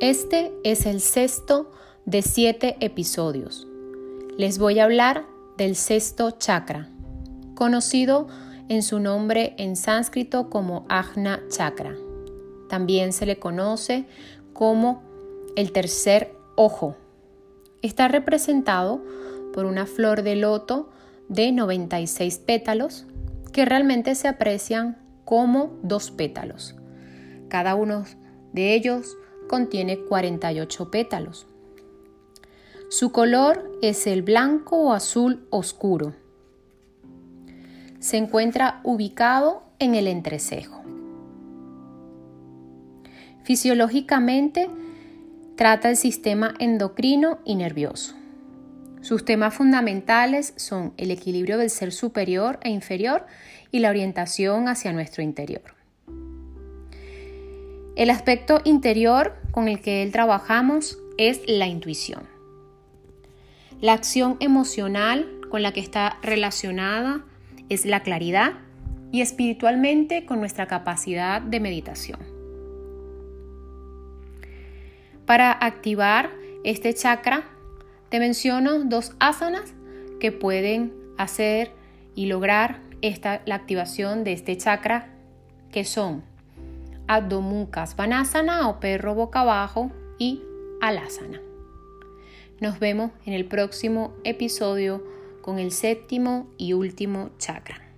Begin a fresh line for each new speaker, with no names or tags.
Este es el sexto de siete episodios. Les voy a hablar del sexto chakra, conocido en su nombre en sánscrito como Ajna Chakra. También se le conoce como el tercer ojo. Está representado por una flor de loto de 96 pétalos que realmente se aprecian como dos pétalos. Cada uno de ellos contiene 48 pétalos. Su color es el blanco o azul oscuro. Se encuentra ubicado en el entrecejo. Fisiológicamente trata el sistema endocrino y nervioso. Sus temas fundamentales son el equilibrio del ser superior e inferior y la orientación hacia nuestro interior. El aspecto interior con el que él trabajamos es la intuición. La acción emocional con la que está relacionada es la claridad y espiritualmente con nuestra capacidad de meditación. Para activar este chakra te menciono dos asanas que pueden hacer y lograr esta, la activación de este chakra, que son Adho Mukha Svanasana o perro boca abajo y Alasana. Nos vemos en el próximo episodio con el séptimo y último chakra.